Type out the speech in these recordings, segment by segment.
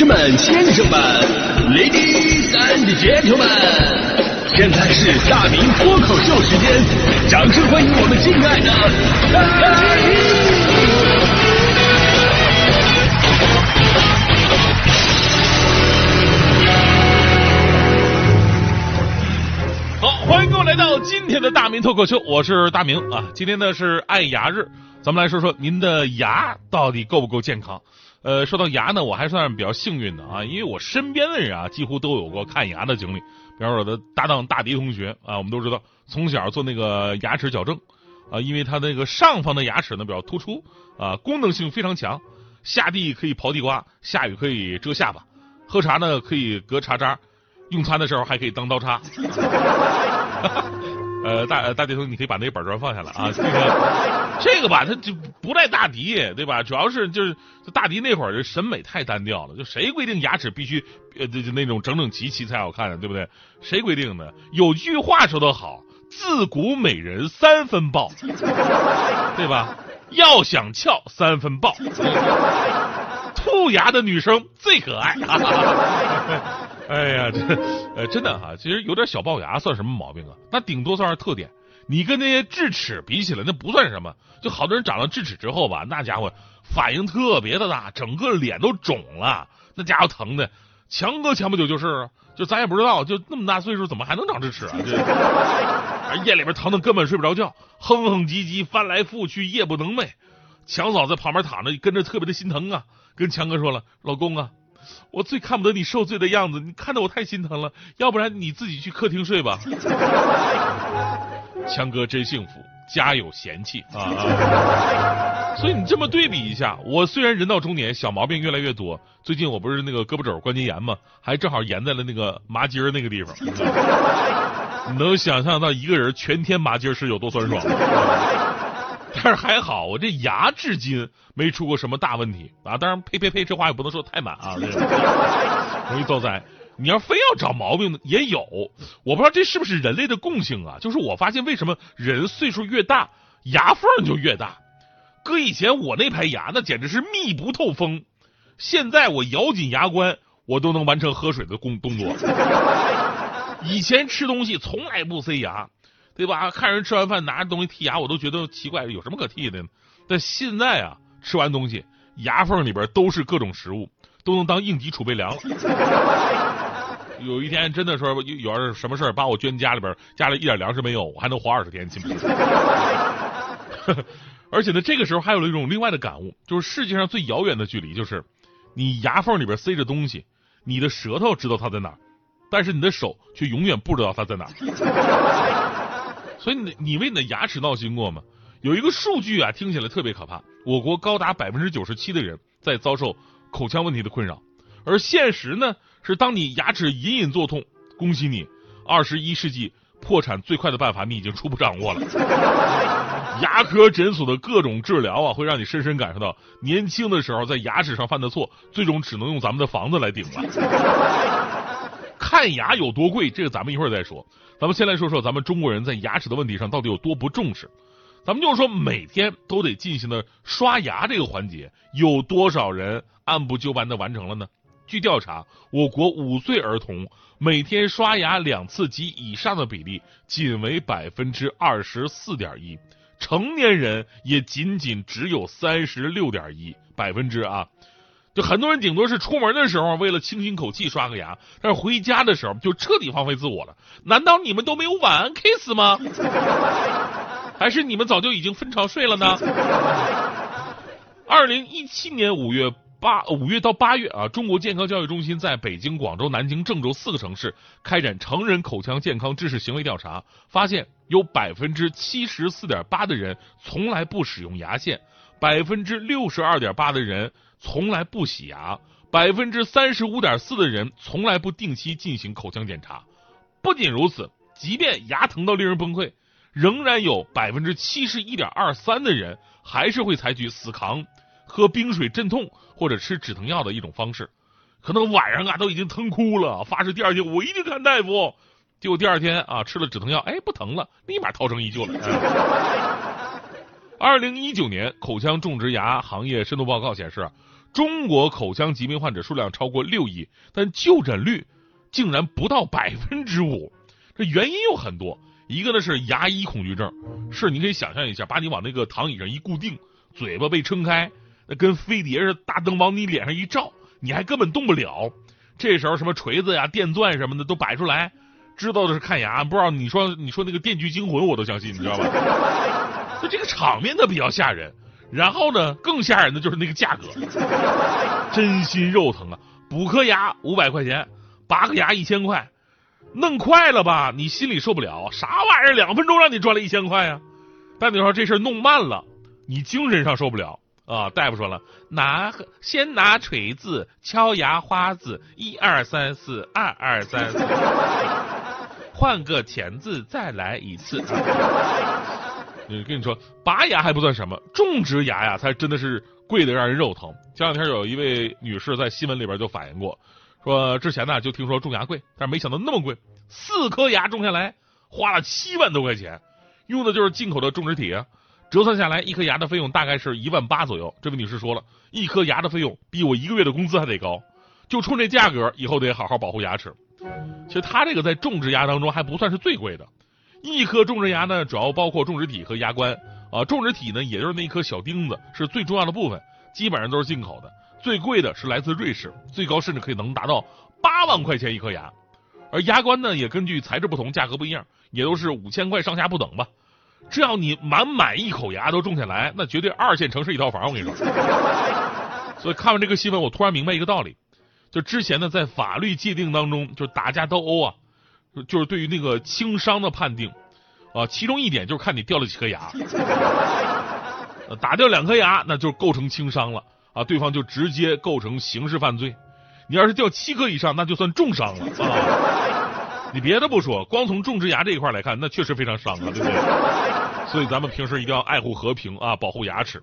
士们、先生们，Ladies and Gentlemen，现在是大明脱口秀时间，掌声欢迎我们敬爱的好，欢迎各位来到今天的大明脱口秀，我是大明啊。今天呢是爱牙日，咱们来说说您的牙到底够不够健康？呃，说到牙呢，我还算是比较幸运的啊，因为我身边的人啊，几乎都有过看牙的经历。比方说我的搭档大迪同学啊，我们都知道从小做那个牙齿矫正啊，因为他那个上方的牙齿呢比较突出啊，功能性非常强，下地可以刨地瓜，下雨可以遮下巴，喝茶呢可以隔茶渣。用餐的时候还可以当刀叉。大大迪同，你可以把那个板砖放下来啊。这个这个吧，他就不赖大迪，对吧？主要是就是大迪那会儿的审美太单调了，就谁规定牙齿必须呃就就那种整整齐齐才好看呢？对不对？谁规定的？有句话说得好，自古美人三分豹，对吧？要想翘三分豹，兔牙的女生最可爱。哎呀，这呃，真的哈，其实有点小龅牙算什么毛病啊？那顶多算是特点。你跟那些智齿比起来，那不算什么。就好多人长了智齿之后吧，那家伙反应特别的大，整个脸都肿了，那家伙疼的。强哥前不久就是，就咱也不知道，就那么大岁数怎么还能长智齿啊？这 夜里边疼的根本睡不着觉，哼哼唧唧翻来覆去，夜不能寐。强嫂在旁边躺着，跟着特别的心疼啊，跟强哥说了：“老公啊。”我最看不得你受罪的样子，你看得我太心疼了。要不然你自己去客厅睡吧。强哥真幸福，家有贤妻啊。所以你这么对比一下，我虽然人到中年，小毛病越来越多。最近我不是那个胳膊肘关节炎吗？还正好炎在了那个麻筋儿那个地方。你 能想象到一个人全天麻筋是有多酸爽？但是还好，我这牙至今没出过什么大问题啊。当然，呸呸呸，这话也不能说太满啊，容易遭灾。你要非要找毛病，也有。我不知道这是不是人类的共性啊？就是我发现，为什么人岁数越大，牙缝就越大？搁以前我那排牙那简直是密不透风，现在我咬紧牙关，我都能完成喝水的工动作。以前吃东西从来不塞牙。对吧？看人吃完饭拿着东西剔牙，我都觉得奇怪，有什么可剔的呢？但现在啊，吃完东西，牙缝里边都是各种食物，都能当应急储备粮了。有一天真的说有有什么事儿把我捐家里边，家里一点粮食没有，我还能活二十天，信不信？而且呢，这个时候还有了一种另外的感悟，就是世界上最遥远的距离，就是你牙缝里边塞着东西，你的舌头知道它在哪，但是你的手却永远不知道它在哪。所以你你为你的牙齿闹心过吗？有一个数据啊，听起来特别可怕。我国高达百分之九十七的人在遭受口腔问题的困扰，而现实呢是，当你牙齿隐隐作痛，恭喜你，二十一世纪破产最快的办法你已经初步掌握了。牙科诊所的各种治疗啊，会让你深深感受到，年轻的时候在牙齿上犯的错，最终只能用咱们的房子来顶了。看牙有多贵？这个咱们一会儿再说。咱们先来说说咱们中国人在牙齿的问题上到底有多不重视。咱们就是说每天都得进行的刷牙这个环节，有多少人按部就班的完成了呢？据调查，我国五岁儿童每天刷牙两次及以上的比例仅为百分之二十四点一，成年人也仅仅只有三十六点一百分之啊。就很多人顶多是出门的时候为了清新口气刷个牙，但是回家的时候就彻底放飞自我了。难道你们都没有晚安 kiss 吗？还是你们早就已经分床睡了呢？二零一七年五月八五月到八月啊，中国健康教育中心在北京、广州、南京、郑州四个城市开展成人口腔健康知识行为调查，发现有百分之七十四点八的人从来不使用牙线，百分之六十二点八的人。从来不洗牙，百分之三十五点四的人从来不定期进行口腔检查。不仅如此，即便牙疼到令人崩溃，仍然有百分之七十一点二三的人还是会采取死扛、喝冰水镇痛或者吃止疼药的一种方式。可能晚上啊都已经疼哭了，发誓第二天我一定看大夫。结果第二天啊吃了止疼药，哎不疼了，立马涛声依旧了。二零一九年口腔种植牙行业深度报告显示。中国口腔疾病患者数量超过六亿，但就诊率竟然不到百分之五。这原因有很多，一个呢是牙医恐惧症，是你可以想象一下，把你往那个躺椅上一固定，嘴巴被撑开，那跟飞碟似的，大灯往你脸上一照，你还根本动不了。这时候什么锤子呀、电钻什么的都摆出来，知道的是看牙，不知道你说你说那个《电锯惊魂》，我都相信，你知道吧？就这个场面它比较吓人。然后呢，更吓人的就是那个价格，真心肉疼啊！补颗牙五百块钱，拔个牙一千块，弄快了吧，你心里受不了。啥玩意儿？两分钟让你赚了一千块呀？但你说这事儿弄慢了，你精神上受不了啊！大夫说了，拿先拿锤子敲牙花子，一二三四，二二三四，换个钳子再来一次。跟你说，拔牙还不算什么，种植牙呀才真的是贵的让人肉疼。前两天有一位女士在新闻里边就反映过，说之前呢就听说种牙贵，但是没想到那么贵，四颗牙种下来花了七万多块钱，用的就是进口的种植体，折算下来一颗牙的费用大概是一万八左右。这位女士说了一颗牙的费用比我一个月的工资还得高，就冲这价格，以后得好好保护牙齿。其实她这个在种植牙当中还不算是最贵的。一颗种植牙呢，主要包括种植体和牙冠啊。种植体呢，也就是那一颗小钉子，是最重要的部分，基本上都是进口的。最贵的是来自瑞士，最高甚至可以能达到八万块钱一颗牙。而牙冠呢，也根据材质不同，价格不一样，也都是五千块上下不等吧。只要你满满一口牙都种下来，那绝对二线城市一套房。我跟你说。所以看完这个新闻，我突然明白一个道理，就之前呢，在法律界定当中，就打架斗殴啊。就是对于那个轻伤的判定，啊，其中一点就是看你掉了几颗牙，打掉两颗牙，那就构成轻伤了啊，对方就直接构成刑事犯罪。你要是掉七颗以上，那就算重伤了啊。你别的不说，光从种植牙这一块来看，那确实非常伤啊，对不对？所以咱们平时一定要爱护和平啊，保护牙齿。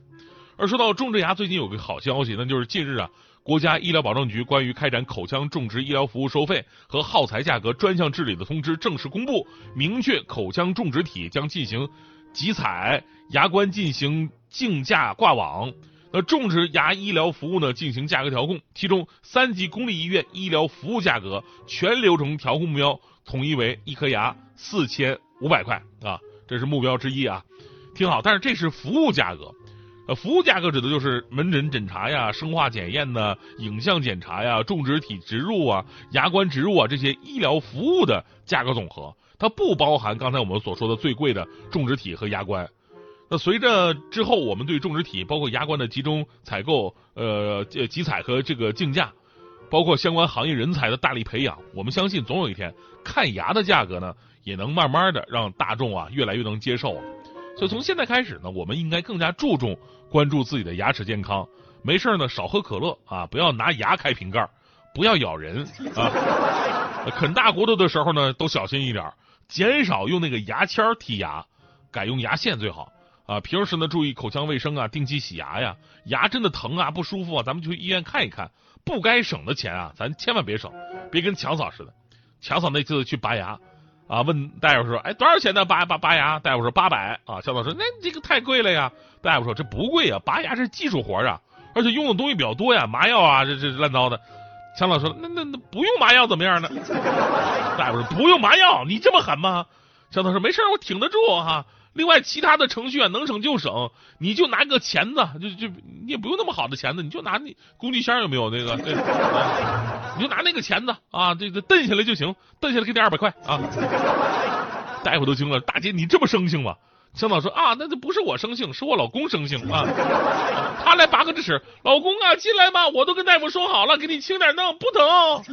而说到种植牙，最近有个好消息，那就是近日啊。国家医疗保障局关于开展口腔种植医疗服务收费和耗材价格专项治理的通知正式公布，明确口腔种植体将进行集采，牙冠进行竞价挂网，那种植牙医疗服务呢进行价格调控，其中三级公立医院医疗服务价格全流程调控目标统一为一颗牙四千五百块啊，这是目标之一啊，挺好，但是这是服务价格。呃，服务价格指的就是门诊诊查呀、生化检验呢、影像检查呀、种植体植入啊、牙冠植入啊这些医疗服务的价格总和，它不包含刚才我们所说的最贵的种植体和牙冠。那随着之后我们对种植体包括牙冠的集中采购、呃集采和这个竞价，包括相关行业人才的大力培养，我们相信总有一天看牙的价格呢也能慢慢的让大众啊越来越能接受。所以从现在开始呢，我们应该更加注重关注自己的牙齿健康。没事呢，少喝可乐啊，不要拿牙开瓶盖，不要咬人啊。啃大骨头的时候呢，都小心一点，减少用那个牙签剔牙，改用牙线最好啊。平时呢，注意口腔卫生啊，定期洗牙呀。牙真的疼啊，不舒服啊，咱们去医院看一看。不该省的钱啊，咱千万别省，别跟强嫂似的。强嫂那次去拔牙。啊，问大夫说，哎，多少钱呢？拔拔拔牙？大夫说八百。啊，小导说，那这个太贵了呀。大夫说，这不贵呀，拔牙是技术活啊，而且用的东西比较多呀，麻药啊，这这乱糟的。强导说，那那那不用麻药怎么样呢？大夫说，不用麻药，你这么狠吗？强导说，没事，我挺得住哈。另外，其他的程序啊，能省就省，你就拿个钳子，就就你也不用那么好的钳子，你就拿那工具箱有没有那个？对 拿那个钳子啊，这这蹬下来就行，蹬下来给你二百块啊。大夫都惊了，大姐你这么生性吗？向导说啊，那这不是我生性，是我老公生性啊。他来拔个智齿，老公啊，进来吧，我都跟大夫说好了，给你轻点弄，不疼。